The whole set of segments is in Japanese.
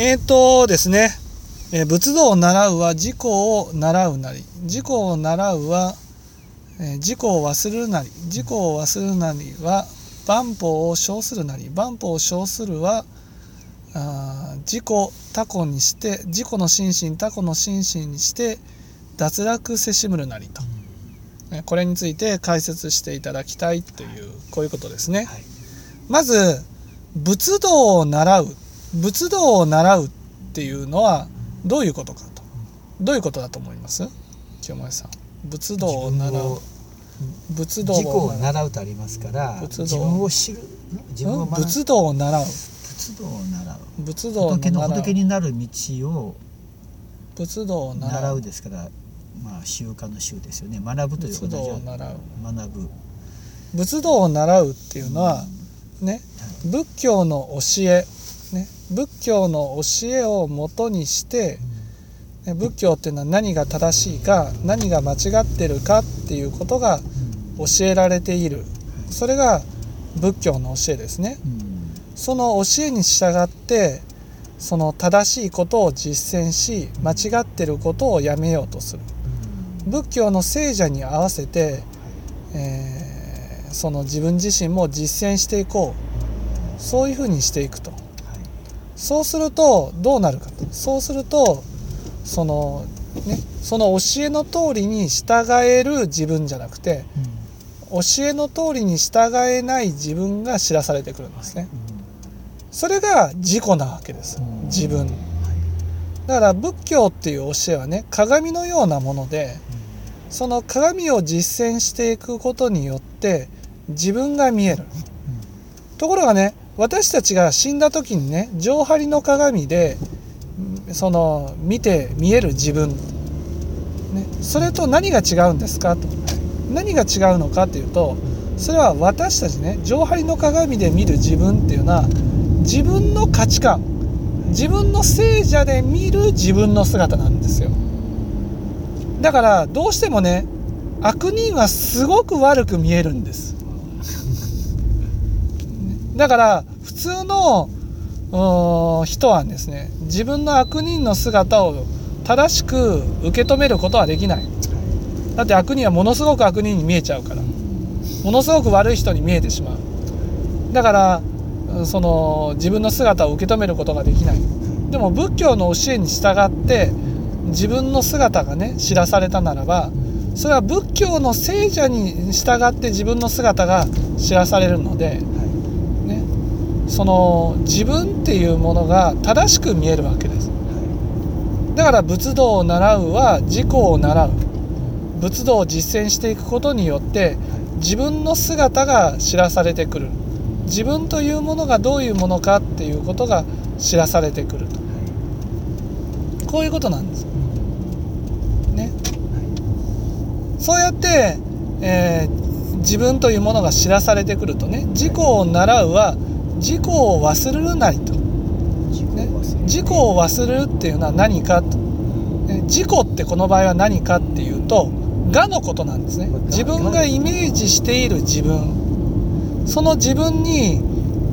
えっ、とですね、えー仏道を習うは自己を習うなり自己を習うは、えー自己を忘れるなり自己を忘れるなりは万法を称するなり万法を称するはあー自己他己にして自己の心身他己の心身にして脱落せしむるなりと、ねこれについて解説していただきたいというこういうことですね。はい。まず仏道を習う仏道を習うっていうのはどういうことかと。どういうことだと思います？清盛さん。仏道を習う。仏道をを習うとありますから仏道。を知る。自分を仏道を習う。仏道を習う。仏道を仏の習う。仏になる道を仏道を習習ううですからまあ習慣の習ですよね。学ぶという仏道同じを習う。学ぶ。仏道を習うっていうのはね仏教の教え、ね、仏教の教えをもとにしてね仏教っていうのは何が正しいか何が間違ってるかっていうことが教えられている。それが仏教の教えですね。うん。その教えに従ってその正しいことを実践し間違ってることをやめようとする。仏教の聖者に合わせて、えーその自分自身も実践していこう。そういうふうにしていくと。はいそうするとどうなるかとそうするとそのねその教えの通りに従える自分じゃなくて教えの通りに従えない自分が知らされてくるんですね。それが自己なわけです。自分。だから仏教っていう教えはね鏡のようなものでその鏡を実践していくことによって自分が見える。ところがね私たちが死んだ時にね上張りの鏡でその見て見える自分、ね、それと何が違うんですか？と。何が違うのかっていうとそれは私たちね上張りの鏡で見る自分っていうのは自分の価値観。自分の聖者で見る自分の姿なんですよ。だからどうしてもね悪人はすごく悪く見えるんです。だから普通の人はですね自分の悪人の姿を正しく受け止めることはできない。だって悪人はものすごく悪人に見えちゃうから。ものすごく悪い人に見えてしまう。だからその自分の姿を受け止めることができない。でも仏教の教えに従って自分の姿がね知らされたならばそれは仏教の聖者に従って自分の姿が知らされるので、その自分っていうものが正しく見えるわけです。だから仏道を習うは自己を習う。仏道を実践していくことによって自分の姿が知らされてくる。自分というものがどういうものかっていうことが知らされてくると。こういうことなんです。ね。そうやって、えー自分というものが知らされてくるとね自己を習うは自己を忘れるなりと、ね、自己を忘れるっていうのは何かと、ね。自己ってこの場合は何かっていうと我のことなんですね。自分がイメージしている自分。その自分に、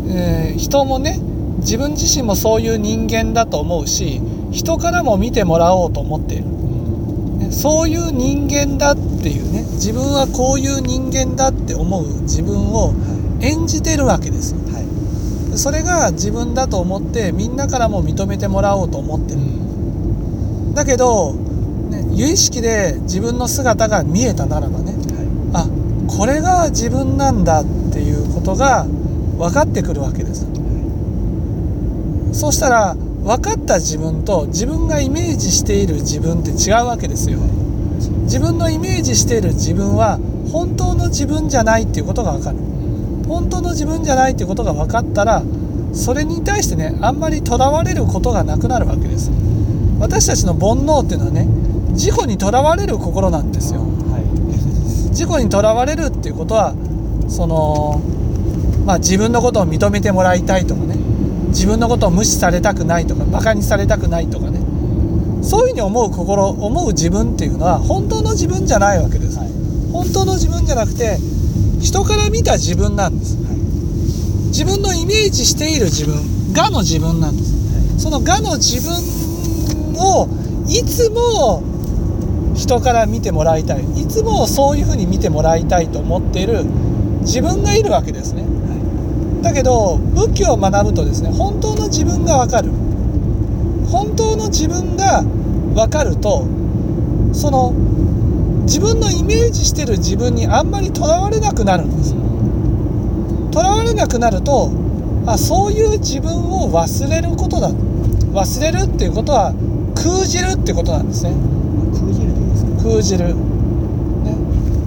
えー人もね自分自身もそういう人間だと思うし人からも見てもらおうと思っている。ね。そういう人間だっていうね。自分はこういう人間だって思う自分を演じてるわけですよ。はいそれが自分だと思ってみんなからも認めてもらおうと思ってる。だけど、ね、有意識で自分の姿が見えたならばねあこれが自分なんだっていうことが分かってくるわけです。そうしたら分かった自分と自分がイメージしている自分って違うわけですよ。自分のイメージしている自分は本当の自分じゃないっていうことが分かる本当の自分じゃないっていうことが分かったらそれに対してねあんまりとらわれることがなくなるわけです。私たちの煩悩っていうのはね自己にとらわれる心なんですよ。は自己にとらわれるっていうことはそのまあ自分のことを認めてもらいたいとかね自分のことを無視されたくないとかバカにされたくないとかねそういうふうに思う心思う自分っていうのは本当の自分じゃないわけです、はい。本当の自分じゃなくて人から見た自分なんです。自分のイメージしている自分がの自分なんです。その我の自分をいつも人から見てもらいたい。いつもそういうふうに見てもらいたいと思っている自分がいるわけですね。だけど仏教を学ぶとですね本当の自分が分かる。本当の自分が分かるとその自分のイメージしてる自分にあんまりとらわれなくなるんです。とらわれなくなるとあそういう自分を忘れることだ。忘れるっていうことは空じるってことなんですね。空汁でいいですか？空じる、ね、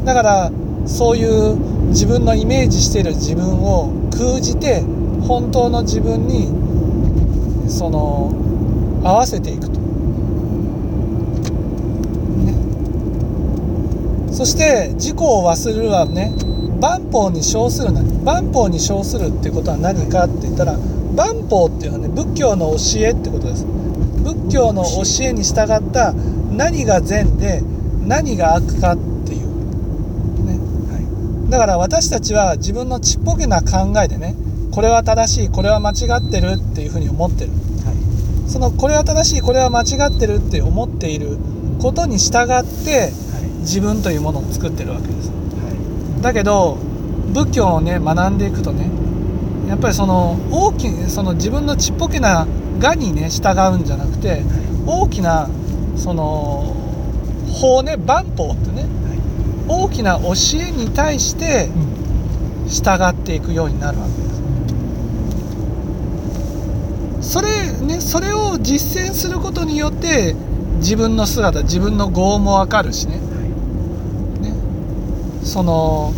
だからそういう自分のイメージしている自分を空じて本当の自分にその合わせていくと、そして自己を忘れるはね万法に称するな。万法に称するっていうことは何かって言ったら万法っていうのはね仏教の教えってことです。仏教の教えに従った何が善で何が悪かっていう、ね、はい。だから私たちは自分のちっぽけな考えでねこれは正しいこれは間違ってるっていうふうに思ってる。はい。そのこれは正しいこれは間違ってるって思っていることに従ってはい自分というものを作ってるわけです。はだけど仏教をね学んでいくとねやっぱりその大きその自分のちっぽけな我にね従うんじゃなくてい。大きなその法ね万法ってねはい。大きな教えに対して従っていくようになるわけです。それねそれを実践することによって自分の姿自分の業もわかるしねその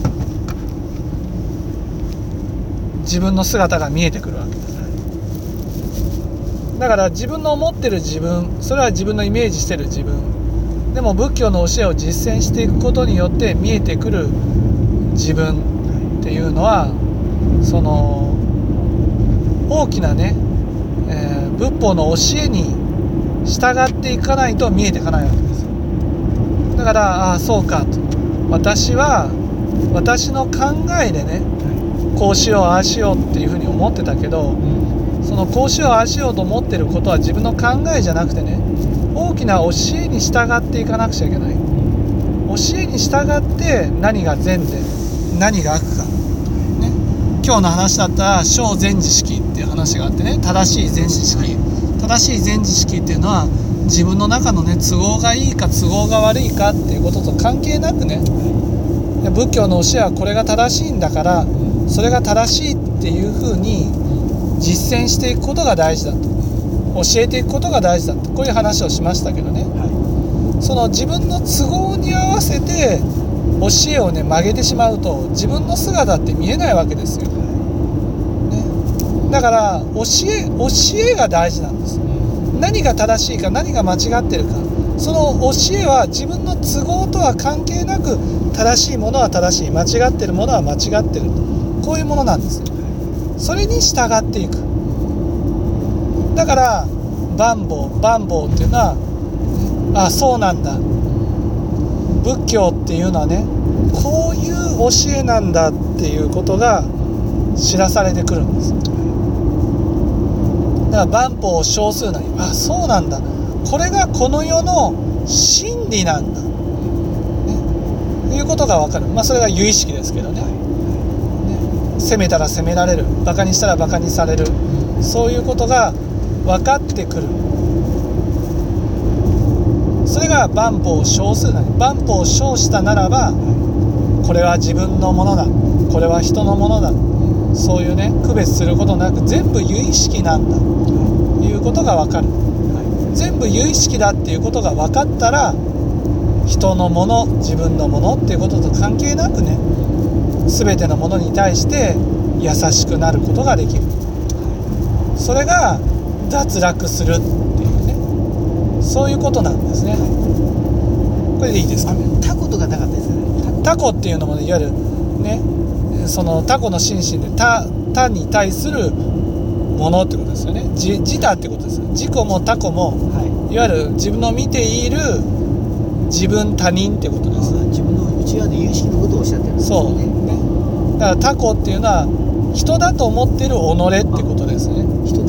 自分の姿が見えてくるわけですだから自分の思ってる自分それは自分のイメージしてる自分。でも仏教の教えを実践していくことによって見えてくる自分っていうのはその大きなね、えー仏法の教えに従っていかないと見えていかないわけですだからああそうかと。私は私の考えでねこうしようああしようっていうふうに思ってたけどそのこうしようああしようと思ってることは自分の考えじゃなくてね大きな教えに従っていかなくちゃいけない。教えに従って何が善で何が悪か、ね、今日の話だったら小善知識っていう話があってね正しい善知識。正しい善知識っていうのは自分の中のね都合がいいか都合が悪いかっていうことと関係なくね仏教の教えはこれが正しいんだからそれが正しいっていうふうに実践していくことが大事だと。教えていくことが大事だと。こういう話をしましたけどね。はその自分の都合に合わせて教えをね曲げてしまうと自分の姿って見えないわけですよ、ね、だから教え教えが大事なんです何が正しいか何が間違ってるか。その教えは自分の都合とは関係なく正しいものは正しい。間違ってるものは間違ってるこういうものなんですよ。それに従っていく。だから万法万法っていうのはあそうなんだ。仏教っていうのはねこういう教えなんだっていうことが知らされてくるんです。だから万法を称するなりあそうなんだ。これがこの世の真理なんだ、ね、いうことが分かる。まあそれが有意識ですけどね。ね。責めたら責められる。バカにしたらバカにされる。そういうことが分かってくる。それが万法を称するなり万法を称したならばこれは自分のものだ。これは人のものだそういうね区別することなく全部有意識なんだ。ということが分かる。全部有意識だっていうことが分かったら人のもの自分のものっていうことと関係なくね全てのものに対して優しくなることができる。それが脱落するっていうね。そういうことなんですね。これでいいですか？ねタコとかなかったですかね。タコっていうのもねいわゆるねそのタコの心身で他他に対するものってことですよね。自自他ってことですよ。自己もタコもはい。わゆる自分の見ている自分他人ってことです。自分の内側の有意識のことをおっしゃってるんですそう。ねねだからタコっていうのは人だと思ってる己ってことですね。人